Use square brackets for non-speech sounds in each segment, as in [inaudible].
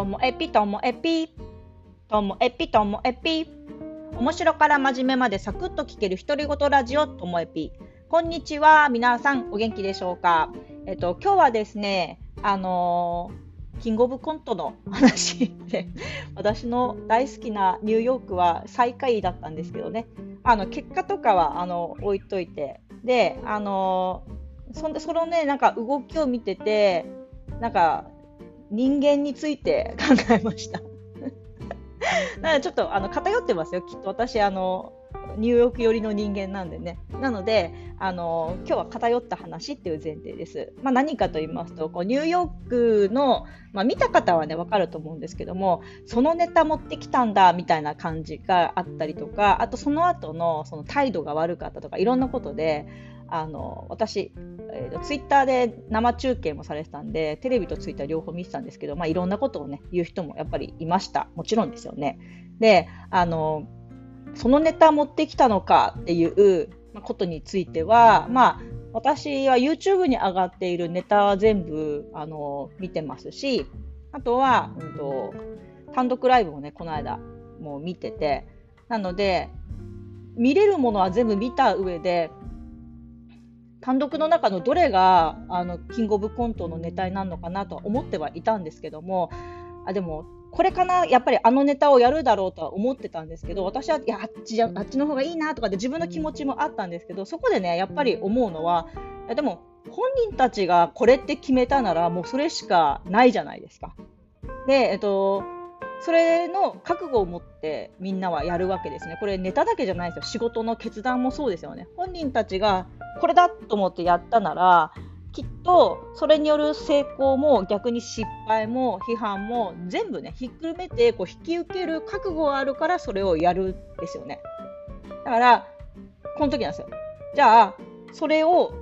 ともえぴともえぴともえぴともえぴ。面白から真面目までサクッと聞ける独り言ラジオともえぴ。こんにちは皆さんお元気でしょうか？えっと今日はですねあのー、キングオブコントの話で [laughs] 私の大好きなニューヨークは最下位だったんですけどね。あの結果とかはあの置いといて。であのー、そんそのねなんか動きを見ててなんか人間について考えました。[laughs] なのでちょっとあの偏ってますよ、きっと私あの、ニューヨーク寄りの人間なんでね。なので、あの今日は偏った話っていう前提です。まあ、何かと言いますと、こうニューヨークの、まあ、見た方はね、わかると思うんですけども、そのネタ持ってきたんだみたいな感じがあったりとか、あとその後のその態度が悪かったとか、いろんなことで、あの私、えー、ツイッターで生中継もされてたんで、テレビとツイッター両方見てたんですけど、まあ、いろんなことをね、言う人もやっぱりいました。もちろんですよね。で、あの、そのネタ持ってきたのかっていうことについては、まあ、私は YouTube に上がっているネタは全部、あの、見てますし、あとは、うんと、単独ライブもね、この間、もう見てて、なので、見れるものは全部見た上で、単独の中のどれがあのキングオブコントのネタになるのかなとは思ってはいたんですけどもあでもこれかなやっぱりあのネタをやるだろうとは思ってたんですけど私はいやあっちじゃあっちの方がいいなとかで自分の気持ちもあったんですけどそこでねやっぱり思うのはでも本人たちがこれって決めたならもうそれしかないじゃないですか。で、えっと、それの覚悟を持ってみんなはやるわけですね。これネタだけじゃないですよ。仕事の決断もそうですよね。本人たちがこれだと思ってやったなら、きっとそれによる成功も逆に失敗も批判も全部ね、ひっくるめてこう引き受ける覚悟があるからそれをやるんですよね。だから、この時なんですよ。じゃあ、それを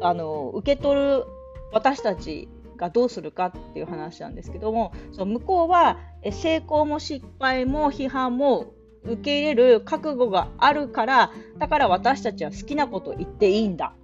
あの受け取る私たちがどうするかっていう話なんですけどもその向こうは成功も失敗も批判も受け入れる覚悟があるからだから私たちは好きなこと言っていいんだ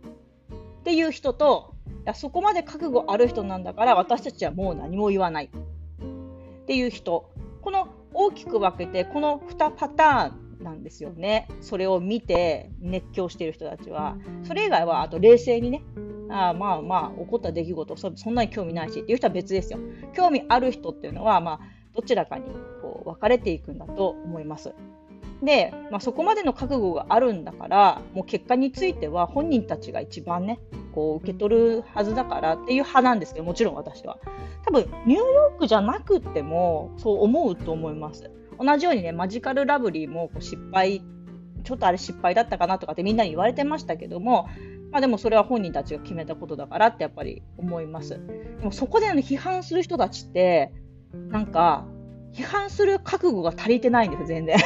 っていう人といやそこまで覚悟ある人なんだから私たちはもう何も言わない。っていう人。この大きく分けてこの2パターンなんですよね。それを見て熱狂している人たちは。それ以外はあと冷静にね。あまあまあ起こった出来事そそんなに興味ないしっていう人は別ですよ。興味ある人っていうのはまあどちらかにこう分かれていくんだと思います。で、まあ、そこまでの覚悟があるんだからもう結果については本人たちが一番ねこう受け取るはずだからっていう派なんですけどもちろん私は多分ニューヨークじゃなくてもそう思うと思います同じようにねマジカルラブリーもこう失敗ちょっとあれ失敗だったかなとかってみんなに言われてましたけどもまあ、でもそれは本人たちが決めたことだからってやっぱり思います。でもそこで、批判する人たちって、なんか批判する覚悟が足りてないんです全然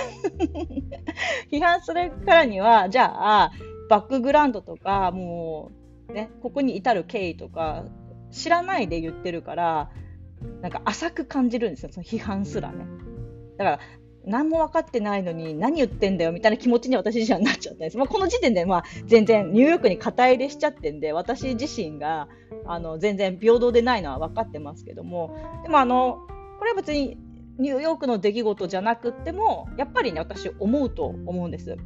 [laughs] 批判するからには、じゃあ、バックグラウンドとか、もう、ね、ここに至る経緯とか、知らないで言ってるから、なんか浅く感じるんですよ、その批判すらね。だから、何も分かってないのに何言ってんだよみたいな気持ちに私自身はなっちゃったんです。まあ、この時点で、まあ、全然ニューヨークに肩入れしちゃってんで、私自身があの全然平等でないのは分かってますけども、でもあの、これは別にニューヨークの出来事じゃなくっても、やっぱりね、私思うと思うんです。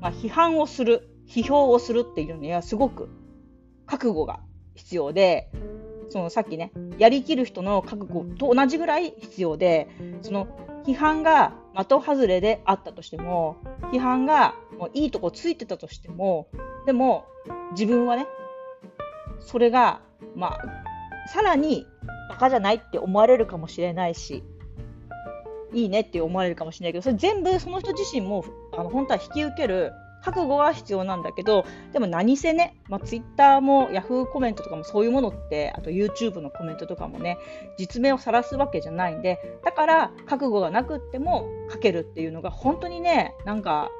まあ、批判をする、批評をするっていうにはすごく覚悟が必要で、そのさっきね、やりきる人の覚悟と同じぐらい必要で、その批判が的外れであったとしても、批判がもういいとこついてたとしても、でも自分はね、それが、まあ、さらにバカじゃないって思われるかもしれないし、いいねって思われるかもしれないけど、それ全部その人自身もあの本当は引き受ける覚悟は必要なんだけど、でも何せね、まあ、Twitter も Yahoo コメントとかもそういうものって、あと YouTube のコメントとかもね、実名を晒すわけじゃないんで、だから覚悟がなくっても書けるっていうのが本当にね、なんか、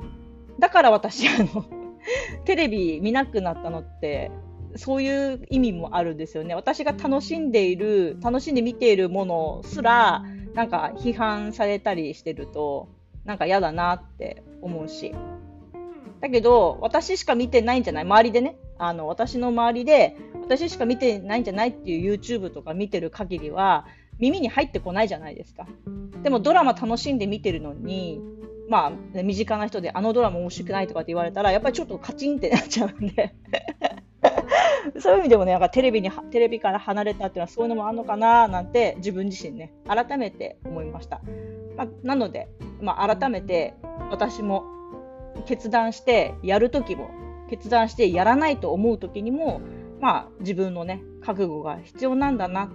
だから私、あの、[laughs] テレビ見なくなったのって、そういう意味もあるんですよね。私が楽しんでいる、楽しんで見ているものすら、なんか批判されたりしてると、なんか嫌だなって思うし。だけど、私しか見てないんじゃない？周りでね。あの、私の周りで、私しか見てないんじゃないっていう YouTube とか見てる限りは、耳に入ってこないじゃないですか。でもドラマ楽しんで見てるのに、まあ、身近な人であのドラマ面白くないとかって言われたら、やっぱりちょっとカチンってなっちゃうんでそういう意味でもね、なんかテレビに、テレビから離れたっていうのはそういうのもあるのかななんて自分自身ね、改めて思いました。まあ、なので、まあ、改めて私も決断してやるときも、決断してやらないと思うときにも、まあ、自分のね、覚悟が必要なんだな。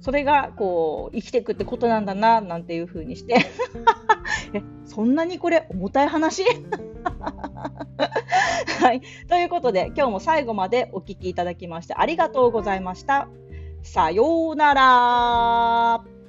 それが、こう、生きていくってことなんだな、なんていうふうにして [laughs] え、そんなにこれ重たい話？[laughs] はい。ということで、今日も最後までお聴きいただきましてありがとうございました。さようなら。